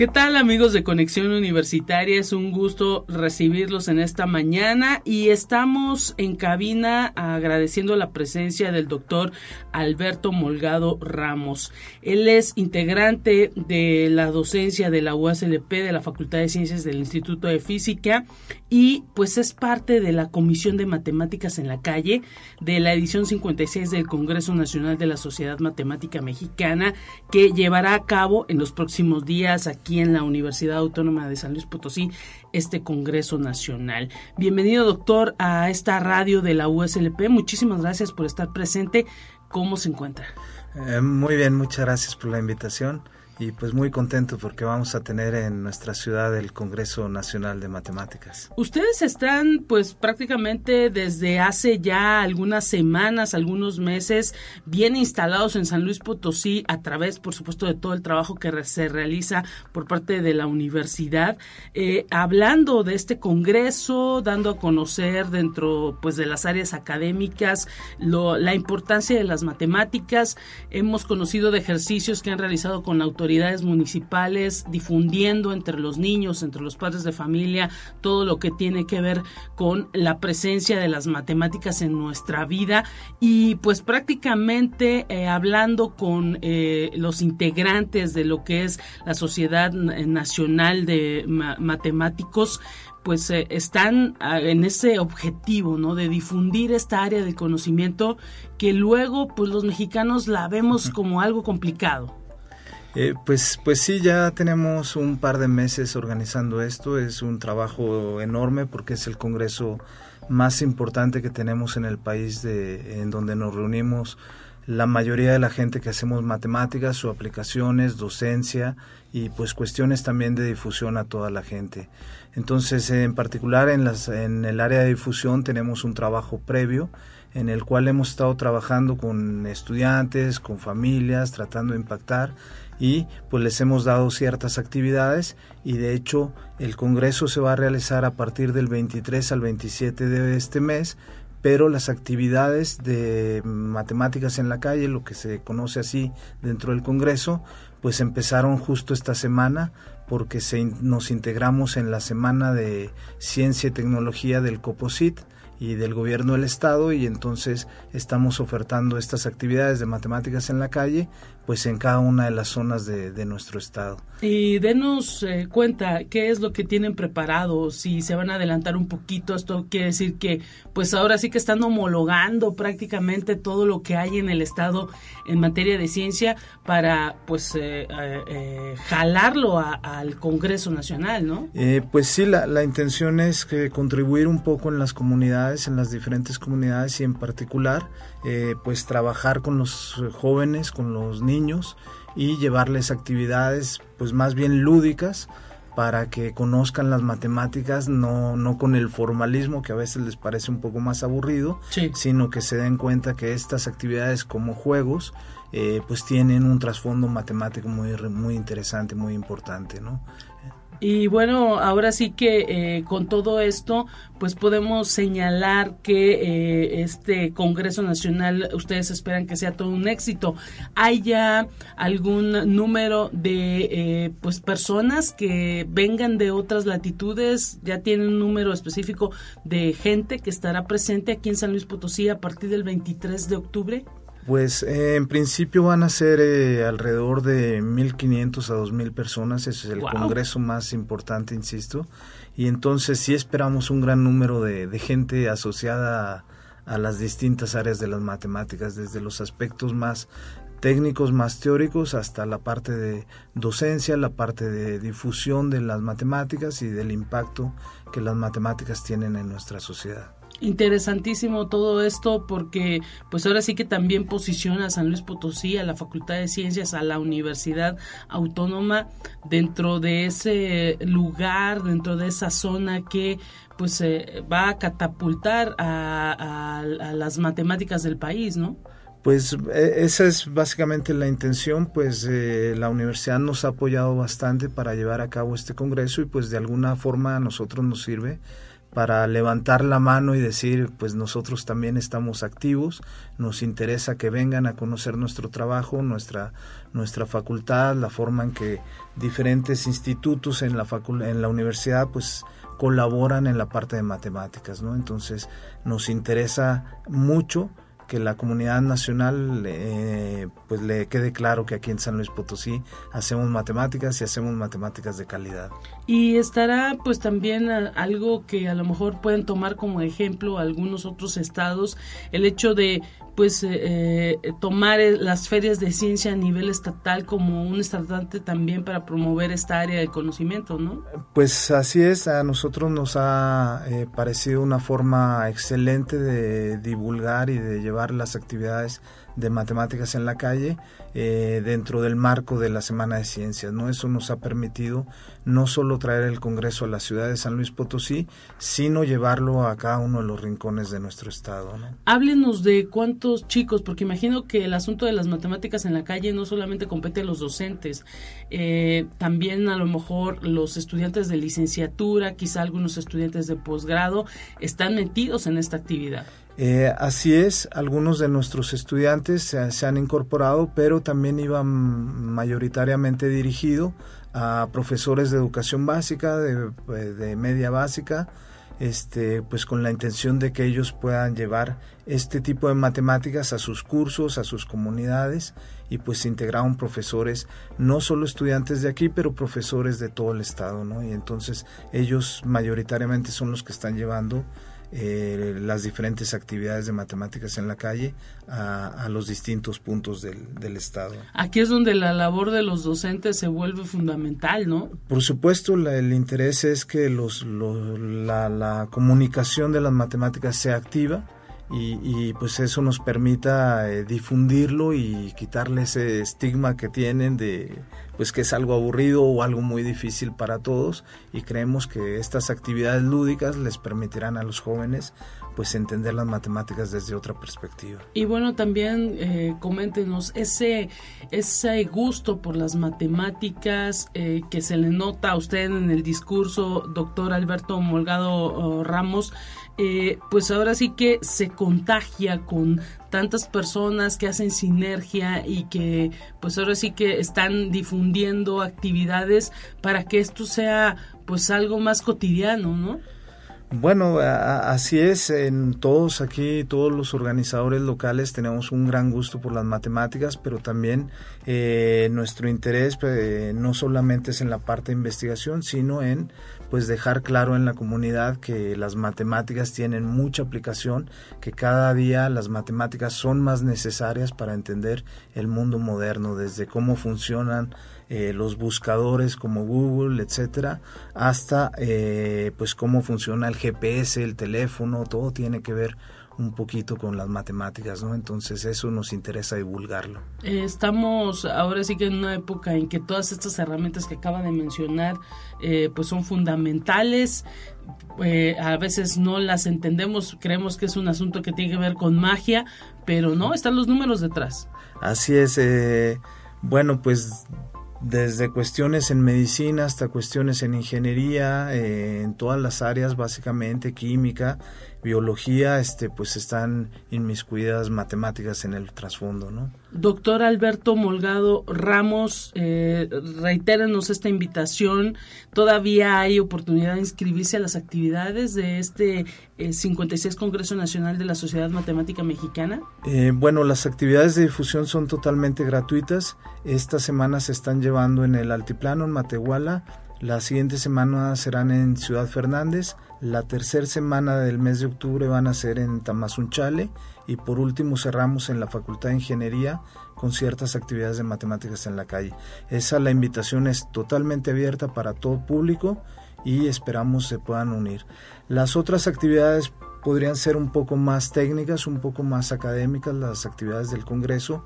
Speaker 2: ¿Qué tal amigos de Conexión Universitaria? Es un gusto recibirlos en esta mañana y estamos en cabina agradeciendo la presencia del doctor Alberto Molgado Ramos. Él es integrante de la docencia de la UASLP de la Facultad de Ciencias del Instituto de Física y pues es parte de la Comisión de Matemáticas en la Calle de la edición 56 del Congreso Nacional de la Sociedad Matemática Mexicana que llevará a cabo en los próximos días aquí en la Universidad Autónoma de San Luis Potosí este Congreso Nacional. Bienvenido, doctor, a esta radio de la USLP. Muchísimas gracias por estar presente. ¿Cómo se encuentra?
Speaker 8: Eh, muy bien, muchas gracias por la invitación y pues muy contento porque vamos a tener en nuestra ciudad el Congreso Nacional de Matemáticas.
Speaker 2: Ustedes están pues prácticamente desde hace ya algunas semanas, algunos meses, bien instalados en San Luis Potosí a través, por supuesto, de todo el trabajo que se realiza por parte de la universidad, eh, hablando de este Congreso, dando a conocer dentro pues de las áreas académicas la importancia de las matemáticas. Hemos conocido de ejercicios que han realizado con la autoridad municipales difundiendo entre los niños, entre los padres de familia, todo lo que tiene que ver con la presencia de las matemáticas en nuestra vida y pues prácticamente eh, hablando con eh, los integrantes de lo que es la Sociedad Nacional de Matemáticos, pues eh, están ah, en ese objetivo, ¿no? De difundir esta área del conocimiento que luego, pues los mexicanos la vemos como algo complicado.
Speaker 8: Eh, pues, pues sí, ya tenemos un par de meses organizando esto. Es un trabajo enorme porque es el congreso más importante que tenemos en el país de, en donde nos reunimos la mayoría de la gente que hacemos matemáticas o aplicaciones, docencia y pues cuestiones también de difusión a toda la gente. Entonces, en particular en, las, en el área de difusión tenemos un trabajo previo en el cual hemos estado trabajando con estudiantes, con familias, tratando de impactar y pues les hemos dado ciertas actividades y de hecho el Congreso se va a realizar a partir del 23 al 27 de este mes, pero las actividades de matemáticas en la calle, lo que se conoce así dentro del Congreso, pues empezaron justo esta semana porque se, nos integramos en la Semana de Ciencia y Tecnología del COPOSIT, y del gobierno del estado y entonces estamos ofertando estas actividades de matemáticas en la calle pues en cada una de las zonas de, nuestro estado.
Speaker 2: Y denos eh, cuenta qué es lo que tienen preparado, si se van a adelantar un poquito, esto quiere decir que pues ahora sí que están homologando prácticamente todo lo que hay en el estado en materia de ciencia para pues eh, eh, jalarlo al Congreso Nacional, ¿no?
Speaker 8: pues sí, la, la intención es que contribuir un poco en las comunidades, en las diferentes comunidades y en particular pues trabajar con los jóvenes, con los niños y llevarles actividades pues más bien lúdicas para que conozcan las matemáticas, no, no con el formalismo que a veces les parece un poco más aburrido, sino que se den cuenta que estas actividades como juegos eh, pues tienen un trasfondo matemático muy, muy interesante, muy importante, ¿no?
Speaker 2: Y bueno, ahora sí que eh, con todo esto, pues podemos señalar que eh, este Congreso Nacional, ustedes esperan que sea todo un éxito. ¿Hay ya algún número de eh, pues personas que vengan de otras latitudes? ¿Ya tienen un número específico de gente que estará presente aquí en San Luis Potosí a partir del 23 de octubre?
Speaker 8: Pues eh, en principio van a ser eh, alrededor de 1.500 a 2.000 personas, ese es el congreso más importante, insisto, y entonces sí esperamos un gran número de, gente asociada a, las distintas áreas de las matemáticas, desde los aspectos más técnicos, más teóricos, hasta la parte de docencia, la parte de difusión de las matemáticas y del impacto que las matemáticas tienen en nuestra sociedad
Speaker 2: interesantísimo todo esto porque pues ahora sí que también posiciona a San Luis Potosí, a la Facultad de Ciencias, a la Universidad Autónoma dentro de ese lugar, dentro de esa zona que pues eh, va a catapultar a, las matemáticas del país, ¿no?
Speaker 8: Pues e, esa es básicamente la intención, pues eh, la universidad nos ha apoyado bastante para llevar a cabo este congreso y pues de alguna forma a nosotros nos sirve para levantar la mano y decir, pues nosotros también estamos activos, nos interesa que vengan a conocer nuestro trabajo, nuestra, nuestra facultad, la forma en que diferentes institutos en la, en la universidad pues colaboran en la parte de matemáticas, ¿no? Entonces nos interesa mucho que la comunidad nacional eh, pues le quede claro que aquí en San Luis Potosí hacemos matemáticas y hacemos matemáticas de calidad.
Speaker 2: Y estará pues también algo que a lo mejor pueden tomar como ejemplo algunos otros estados, el hecho de pues eh, eh, tomar las ferias de ciencia a nivel estatal como un estandarte también para promover esta área del conocimiento, ¿no?
Speaker 8: Pues así es, a nosotros nos ha parecido una forma excelente de divulgar y de llevar las actividades de matemáticas en la calle eh, dentro del marco de la Semana de Ciencias. ¿no? Eso nos ha permitido no solo traer el Congreso a la ciudad de San Luis Potosí, sino llevarlo a cada uno de los rincones de nuestro estado. ¿no?
Speaker 2: Háblenos de cuántos chicos, porque imagino que el asunto de las matemáticas en la calle no solamente compete a los docentes, eh, también a lo mejor los estudiantes de licenciatura, quizá algunos estudiantes de posgrado, están metidos en esta actividad.
Speaker 8: Eh, así es, algunos de nuestros estudiantes se, han incorporado, pero también iban mayoritariamente dirigido a profesores de educación básica, de, de, media básica, este, pues con la intención de que ellos puedan llevar este tipo de matemáticas a sus cursos, a sus comunidades y pues integraron profesores, no solo estudiantes de aquí, pero profesores de todo el estado, ¿no? Y entonces ellos mayoritariamente son los que están llevando eh, las diferentes actividades de matemáticas en la calle a, los distintos puntos del, Estado.
Speaker 2: Aquí es donde la labor de los docentes se vuelve fundamental, ¿no?
Speaker 8: Por supuesto, el interés es que los, la, la comunicación de las matemáticas sea activa y, pues eso nos permita eh, difundirlo y quitarle ese estigma que tienen de pues que es algo aburrido o algo muy difícil para todos y creemos que estas actividades lúdicas les permitirán a los jóvenes pues entender las matemáticas desde otra perspectiva.
Speaker 2: Y bueno, también eh, coméntenos ese, ese gusto por las matemáticas eh, que se le nota a usted en el discurso, doctor Alberto Molgado oh, Ramos, eh, pues ahora sí que se contagia con tantas personas que hacen sinergia y que pues ahora sí que están difundiendo actividades para que esto sea pues algo más cotidiano, ¿no?
Speaker 8: Bueno, así es, en todos aquí, todos los organizadores locales tenemos un gran gusto por las matemáticas, pero también eh, nuestro interés pues, no solamente es en la parte de investigación, sino en pues dejar claro en la comunidad que las matemáticas tienen mucha aplicación, que cada día las matemáticas son más necesarias para entender el mundo moderno, desde cómo funcionan eh, los buscadores como Google, etcétera, hasta eh, pues cómo funciona el GPS, el teléfono, todo tiene que ver un poquito con las matemáticas, ¿no? Entonces eso nos interesa divulgarlo.
Speaker 2: Eh, estamos ahora sí que en una época en que todas estas herramientas que acaba de mencionar eh, pues son fundamentales. Eh, a veces no las entendemos, creemos que es un asunto que tiene que ver con magia, pero no, están los números detrás.
Speaker 8: Así es, bueno, pues desde cuestiones en medicina hasta cuestiones en ingeniería, en todas las áreas básicamente, química, biología, este, pues están inmiscuidas matemáticas en el trasfondo, ¿no?
Speaker 2: Doctor Alberto Molgado Ramos, eh, reitérenos esta invitación. ¿Todavía hay oportunidad de inscribirse a las actividades de este 56 eh, Congreso Nacional de la Sociedad Matemática Mexicana?
Speaker 8: Eh, bueno, las actividades de difusión son totalmente gratuitas. Esta semana se están llevando en el Altiplano, en Matehuala. La siguiente semana serán en Ciudad Fernández. La tercera semana del mes de octubre van a ser en Tamazunchale y por último cerramos en la Facultad de Ingeniería con ciertas actividades de matemáticas en la calle. Esa la invitación es totalmente abierta para todo público y esperamos se puedan unir. Las otras actividades podrían ser un poco más técnicas, un poco más académicas, las actividades del Congreso,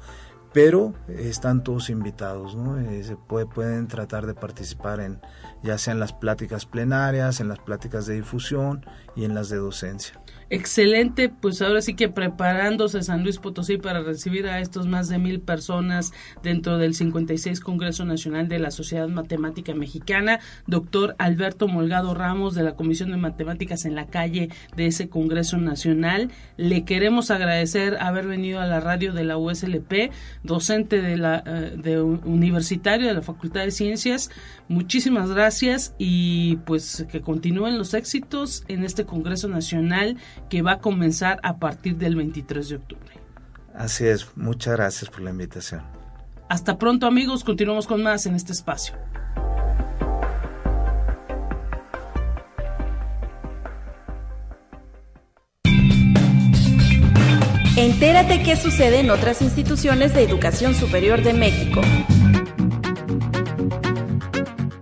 Speaker 8: pero están todos invitados, ¿no? Eh, se pueden tratar de participar en ya sea en las pláticas plenarias, en las pláticas de difusión y en las de docencia
Speaker 2: excelente, pues ahora sí que preparándose San Luis Potosí para recibir a estos más de mil personas dentro del 56 Congreso Nacional de la Sociedad Matemática Mexicana, doctor Alberto Molgado Ramos de la Comisión de Matemáticas en la calle de ese Congreso Nacional. Le queremos agradecer haber venido a la radio de la USLP, docente de la eh, de universitario de la Facultad de Ciencias. Muchísimas gracias y pues que continúen los éxitos en este Congreso Nacional que va a comenzar a partir del 23 de octubre.
Speaker 8: Así es, muchas gracias por la invitación.
Speaker 2: Hasta pronto amigos, continuamos con más en este espacio.
Speaker 3: Entérate qué sucede en otras instituciones de educación superior de México.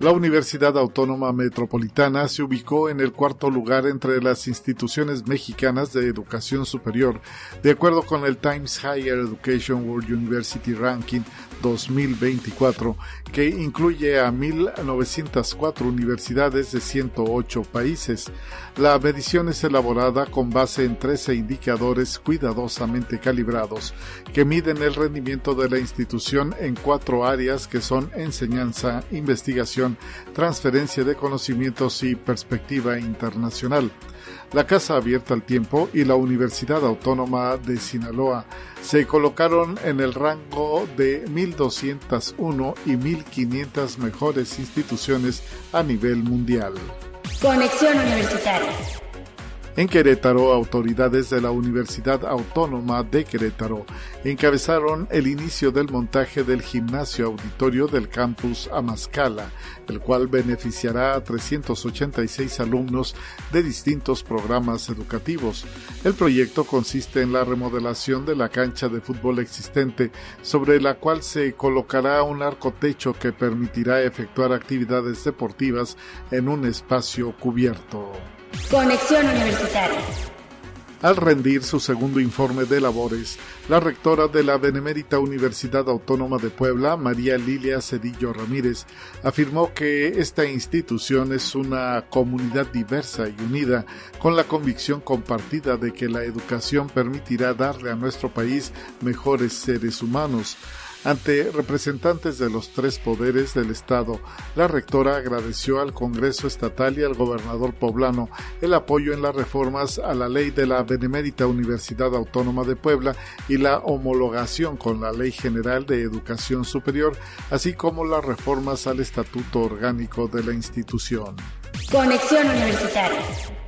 Speaker 9: La Universidad Autónoma Metropolitana se ubicó en el cuarto lugar entre las instituciones mexicanas de educación superior, de acuerdo con el Times Higher Education World University Ranking 2024, que incluye a 1.904 universidades de 108 países. La medición es elaborada con base en 13 indicadores cuidadosamente calibrados que miden el rendimiento de la institución en cuatro áreas que son enseñanza, investigación, transferencia de conocimientos y perspectiva internacional la Casa Abierta al Tiempo y la Universidad Autónoma de Sinaloa se colocaron en el rango de 1.201 y 1.500 mejores instituciones a nivel mundial.
Speaker 3: Conexión Universitaria.
Speaker 9: En Querétaro, autoridades de la Universidad Autónoma de Querétaro encabezaron el inicio del montaje del gimnasio auditorio del campus Amascala, el cual beneficiará a 386 alumnos de distintos programas educativos. El proyecto consiste en la remodelación de la cancha de fútbol existente, sobre la cual se colocará un arco techo que permitirá efectuar actividades deportivas en un espacio cubierto.
Speaker 3: Conexión Universitaria.
Speaker 9: Al rendir su segundo informe de labores, la rectora de la Benemérita Universidad Autónoma de Puebla, María Lilia Cedillo Ramírez, afirmó que esta institución es una comunidad diversa y unida, con la convicción compartida de que la educación permitirá darle a nuestro país mejores seres humanos. Ante representantes de los tres poderes del Estado, la rectora agradeció al Congreso Estatal y al gobernador poblano el apoyo en las reformas a la ley de la Benemérita Universidad Autónoma de Puebla y la homologación con la Ley General de Educación Superior, así como las reformas al Estatuto Orgánico de la institución.
Speaker 3: Conexión Universitaria.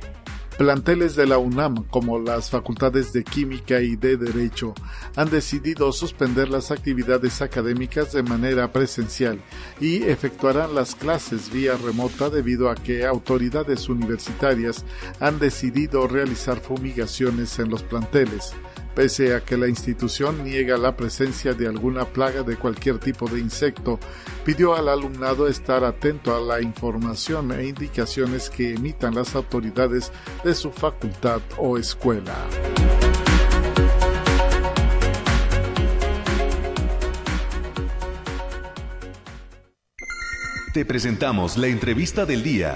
Speaker 9: Planteles de la UNAM, como las facultades de Química y de Derecho, han decidido suspender las actividades académicas de manera presencial y efectuarán las clases vía remota debido a que autoridades universitarias han decidido realizar fumigaciones en los planteles pese a que la institución niega la presencia de alguna plaga de cualquier tipo de insecto, pidió al alumnado estar atento a la información e indicaciones que emitan las autoridades de su facultad o escuela.
Speaker 1: Te presentamos la entrevista del día.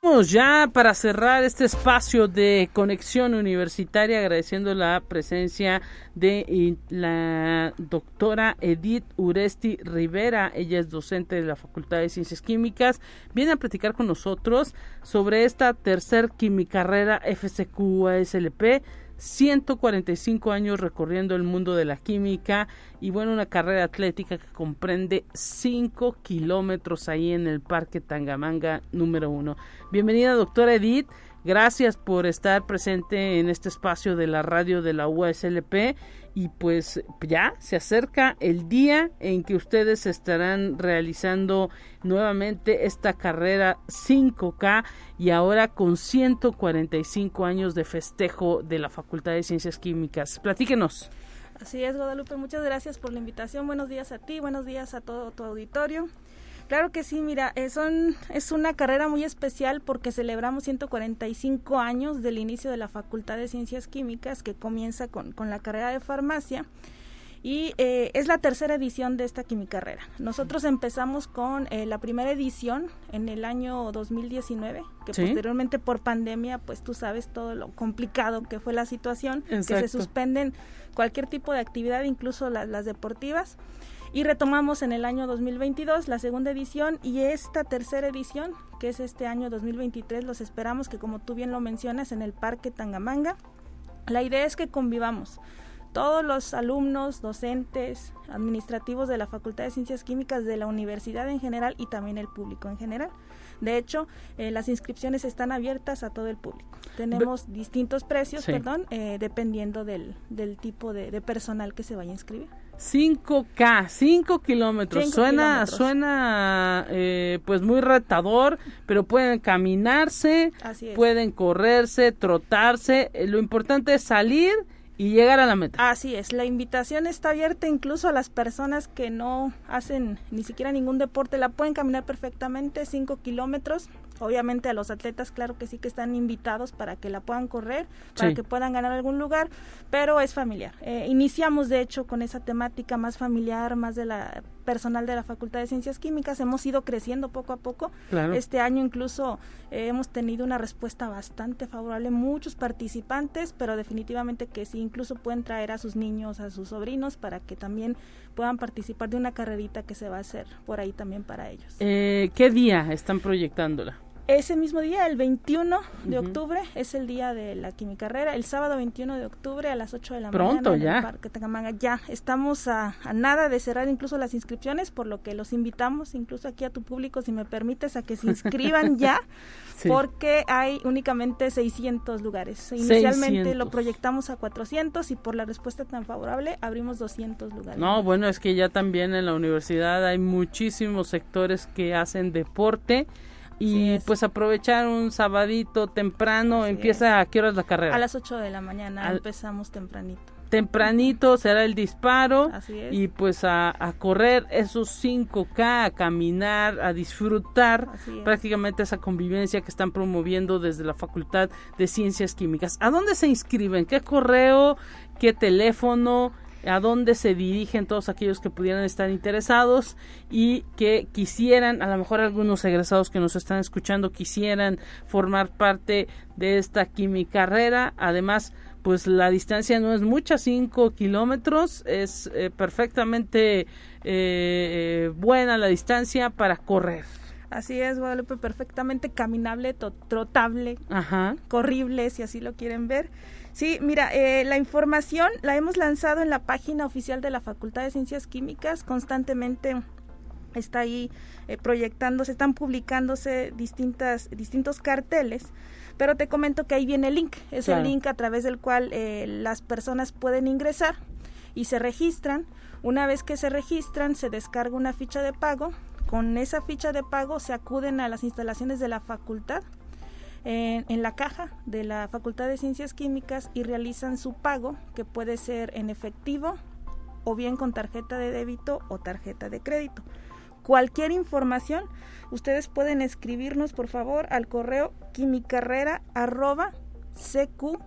Speaker 2: Vamos ya para cerrar este espacio de conexión universitaria agradeciendo la presencia de la doctora Edith Uresti Rivera. Ella es docente de la Facultad de Ciencias Químicas. Viene a platicar con nosotros sobre esta tercer quimicarrera FCQ-ASLP 145 años recorriendo el mundo de la química y bueno, una carrera atlética que comprende 5 kilómetros ahí en el Parque Tangamanga número 1. Bienvenida doctora Edith, gracias por estar presente en este espacio de la radio de la USLP y pues ya se acerca el día en que ustedes estarán realizando nuevamente esta carrera 5K y ahora con 145 años de festejo de la Facultad de Ciencias Químicas. Platíquenos.
Speaker 10: Así es, Guadalupe, muchas gracias por la invitación. Buenos días a ti, buenos días a todo tu auditorio. Claro que sí, mira, eh, es una carrera muy especial porque celebramos 145 años del inicio de la Facultad de Ciencias Químicas que comienza con, con la carrera de farmacia y eh, es la tercera edición de esta quimicarrera. Nosotros empezamos con eh, la primera edición en el año 2019, que posteriormente por pandemia, pues tú sabes todo lo complicado que fue la situación, que se suspenden cualquier tipo de actividad, incluso las deportivas y retomamos en el año 2022 la segunda edición y esta tercera edición, que es este año 2023, los esperamos que como tú bien lo mencionas en el Parque Tangamanga. La idea es que convivamos todos los alumnos, docentes, administrativos de la Facultad de Ciencias Químicas de la universidad en general y también el público en general. De hecho, eh, las inscripciones están abiertas a todo el público. Tenemos distintos precios, perdón, eh, dependiendo del, del tipo de, de personal que se vaya a inscribir.
Speaker 2: 5K, 5 kilómetros. Suena, suena eh, pues muy retador, pero pueden caminarse, pueden correrse, trotarse. Eh, lo importante es salir y llegar a la meta.
Speaker 10: Así es, la invitación está abierta incluso a las personas que no hacen ni siquiera ningún deporte, la pueden caminar perfectamente 5 kilómetros Obviamente a los atletas, claro que sí que están invitados para que la puedan correr, para que puedan ganar algún lugar, pero es familiar. Eh, iniciamos de hecho con esa temática más familiar, más de la personal de la Facultad de Ciencias Químicas. Hemos ido creciendo poco a poco. Este año incluso eh, hemos tenido una respuesta bastante favorable, muchos participantes, pero definitivamente que sí, incluso pueden traer a sus niños, a sus sobrinos, para que también puedan participar de una carrerita que se va a hacer por ahí también para ellos.
Speaker 2: Eh, ¿Qué día están proyectándola?
Speaker 10: Ese mismo día, el 21 de octubre, es el día de la quimicarrera. El sábado 21 de octubre a las 8 de la
Speaker 2: Pronto,
Speaker 10: mañana
Speaker 2: ya.
Speaker 10: en el Parque Tangamanga. Ya estamos a, nada de cerrar incluso las inscripciones, por lo que los invitamos, incluso aquí a tu público, si me permites, a que se inscriban ya, porque hay únicamente 600 lugares. Inicialmente lo proyectamos a 400 y por la respuesta tan favorable abrimos 200 lugares.
Speaker 2: No, bueno, es que ya también en la universidad hay muchísimos sectores que hacen deporte y pues aprovechar un sabadito temprano, empieza a qué horas la carrera?
Speaker 10: A las 8 de la mañana empezamos tempranito.
Speaker 2: Tempranito será el disparo y pues a, correr esos 5K, a caminar, a disfrutar prácticamente esa convivencia que están promoviendo desde la Facultad de Ciencias Químicas. ¿A dónde se inscriben? ¿Qué correo? ¿Qué teléfono? A dónde se dirigen todos aquellos que pudieran estar interesados y que quisieran, a lo mejor algunos egresados que nos están escuchando quisieran formar parte de esta quimicarrera. Además, pues la distancia no es mucha, 5 kilómetros, es eh, perfectamente eh, eh, buena la distancia para correr.
Speaker 10: Así es, Guadalupe, perfectamente caminable, trotable, corrible, si así lo quieren ver. Sí, mira, eh, la información la hemos lanzado en la página oficial de la Facultad de Ciencias Químicas. Constantemente está ahí eh, proyectándose, están publicándose distintas, distintos carteles. Pero te comento que ahí viene el link. Es el link a través del cual eh, las personas pueden ingresar y se registran. Una vez que se registran, se descarga una ficha de pago. Con esa ficha de pago se acuden a las instalaciones de la facultad en, la caja de la Facultad de Ciencias Químicas y realizan su pago, que puede ser en efectivo o bien con tarjeta de débito o tarjeta de crédito. Cualquier información, ustedes pueden escribirnos por favor al correo quimicarrera.cq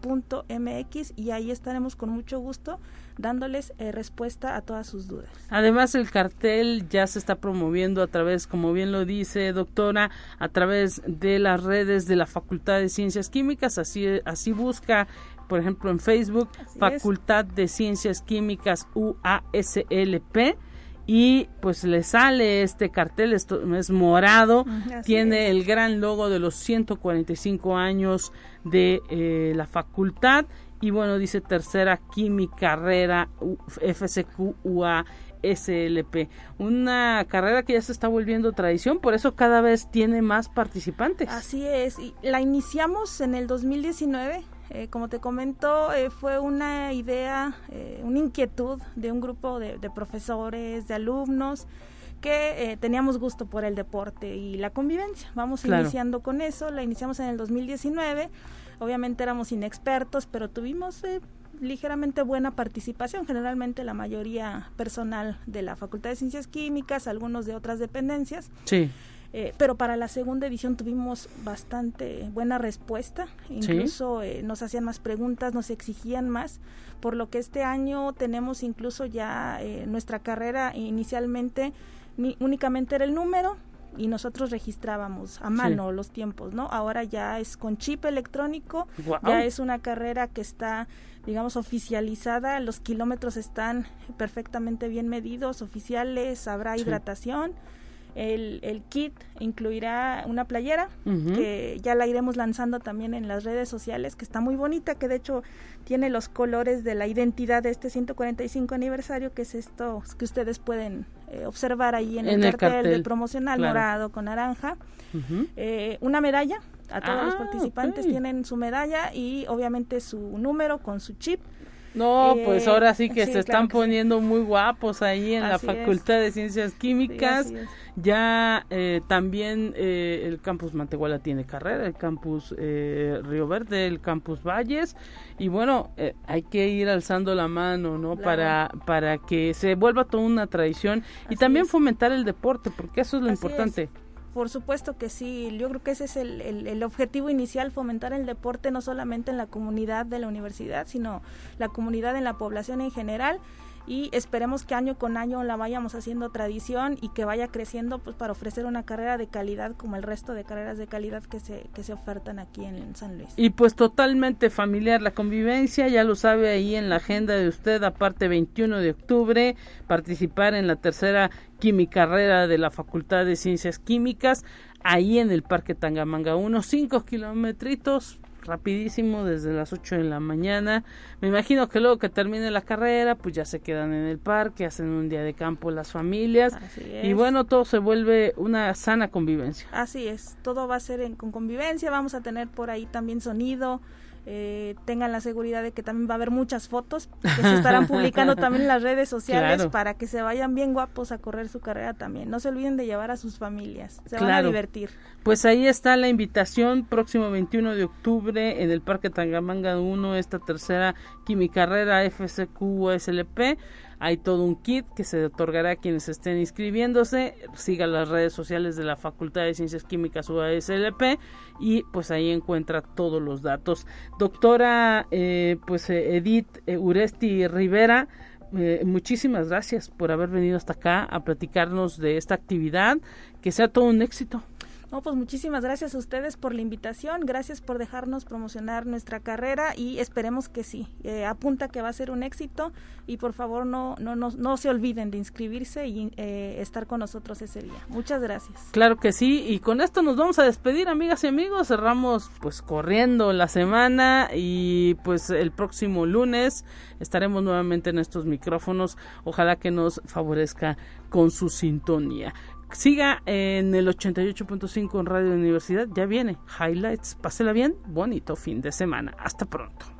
Speaker 10: www.uaclp.mx y ahí estaremos con mucho gusto dándoles eh, respuesta a todas sus dudas.
Speaker 2: Además, el cartel ya se está promoviendo a través, como bien lo dice doctora, a través de las redes de la Facultad de Ciencias Químicas, así, así busca por ejemplo en Facebook, Facultad de Ciencias Químicas UASLP y pues le sale este cartel, esto es morado, tiene el gran logo de los 145 años de eh, la facultad y bueno, dice tercera química carrera FSQ SLP, una carrera que ya se está volviendo tradición, por eso cada vez tiene más participantes.
Speaker 10: Así es, y la iniciamos en el 2019 eh, como te comento, eh, fue una idea, eh, una inquietud de un grupo de, profesores, de alumnos, que teníamos gusto por el deporte y la convivencia. Vamos iniciando con eso, la iniciamos en el 2019. Obviamente éramos inexpertos, pero tuvimos ligeramente buena participación, generalmente la mayoría personal de la Facultad de Ciencias Químicas, algunos de otras dependencias.
Speaker 2: Sí.
Speaker 10: Eh, pero para la segunda edición tuvimos bastante buena respuesta, incluso eh, nos hacían más preguntas, nos exigían más, por lo que este año tenemos incluso ya eh, nuestra carrera inicialmente únicamente era el número y nosotros registrábamos a mano los tiempos, ¿no? Ahora ya es con chip electrónico, ya es una carrera que está digamos oficializada, los kilómetros están perfectamente bien medidos, oficiales, habrá hidratación el, el kit incluirá una playera que ya la iremos lanzando también en las redes sociales, que está muy bonita, que de hecho tiene los colores de la identidad de este 145 aniversario, que es esto que ustedes pueden eh, observar ahí en, el, cartel, del promocional morado con naranja. Eh, una medalla, a todos los ah, participantes tienen su medalla y obviamente su número con su chip
Speaker 2: no, pues eh, ahora sí que se están poniendo muy guapos ahí en la Facultad de Ciencias Químicas. ya eh, también eh, el campus Mantehuala tiene carrera, el campus Río Verde, el campus Valles. Y bueno, hay que ir alzando la mano, ¿no? Para, para que se vuelva toda una tradición y también fomentar el deporte, porque eso es lo importante.
Speaker 10: Por supuesto que sí, yo creo que ese es el, el, objetivo inicial, fomentar el deporte no solamente en la comunidad de la universidad, sino la comunidad en la población en general y esperemos que año con año la vayamos haciendo tradición y que vaya creciendo pues para ofrecer una carrera de calidad como el resto de carreras de calidad que se, que se ofertan aquí en, San Luis.
Speaker 2: Y pues totalmente familiar la convivencia, ya lo sabe ahí en la agenda de usted, aparte 21 de octubre, participar en la tercera quimicarrera de la Facultad de Ciencias Químicas, ahí en el Parque Tangamanga 1, 5 kilómetros rapidísimo desde las 8 de la mañana. Me imagino que luego que termine la carrera, pues ya se quedan en el parque, hacen un día de campo las familias y bueno, todo se vuelve una sana convivencia.
Speaker 10: Así es, todo va a ser en, con convivencia, vamos a tener por ahí también sonido, eh, tengan la seguridad de que también va a haber muchas fotos que se estarán publicando también en las redes sociales para que se vayan bien guapos a correr su carrera también. No se olviden de llevar a sus familias, se van a divertir.
Speaker 2: Pues ahí está la invitación, próximo 21 de octubre en el Parque Tangamanga 1, esta tercera quimicarrera FSQ SLP hay todo un kit que se otorgará a quienes estén inscribiéndose. Siga las redes sociales de la Facultad de Ciencias Químicas UASLP y pues ahí encuentra todos los datos. Doctora, eh, pues eh, Edith eh, Uresti Rivera, muchísimas gracias por haber venido hasta acá a platicarnos de esta actividad. Que sea todo un éxito.
Speaker 10: No, pues muchísimas gracias a ustedes por la invitación, gracias por dejarnos promocionar nuestra carrera y esperemos que sí, eh, apunta que va a ser un éxito y por favor no, no, no, no se olviden de inscribirse y eh, estar con nosotros ese día. Muchas gracias.
Speaker 2: Claro que sí, y con esto nos vamos a despedir, amigas y amigos, cerramos pues corriendo la semana y pues el próximo lunes estaremos nuevamente en estos micrófonos, ojalá que nos favorezca con su sintonía. Siga en el 88.5 en Radio Universidad. Ya viene. Highlights. Pásela bien. Bonito fin de semana. Hasta pronto.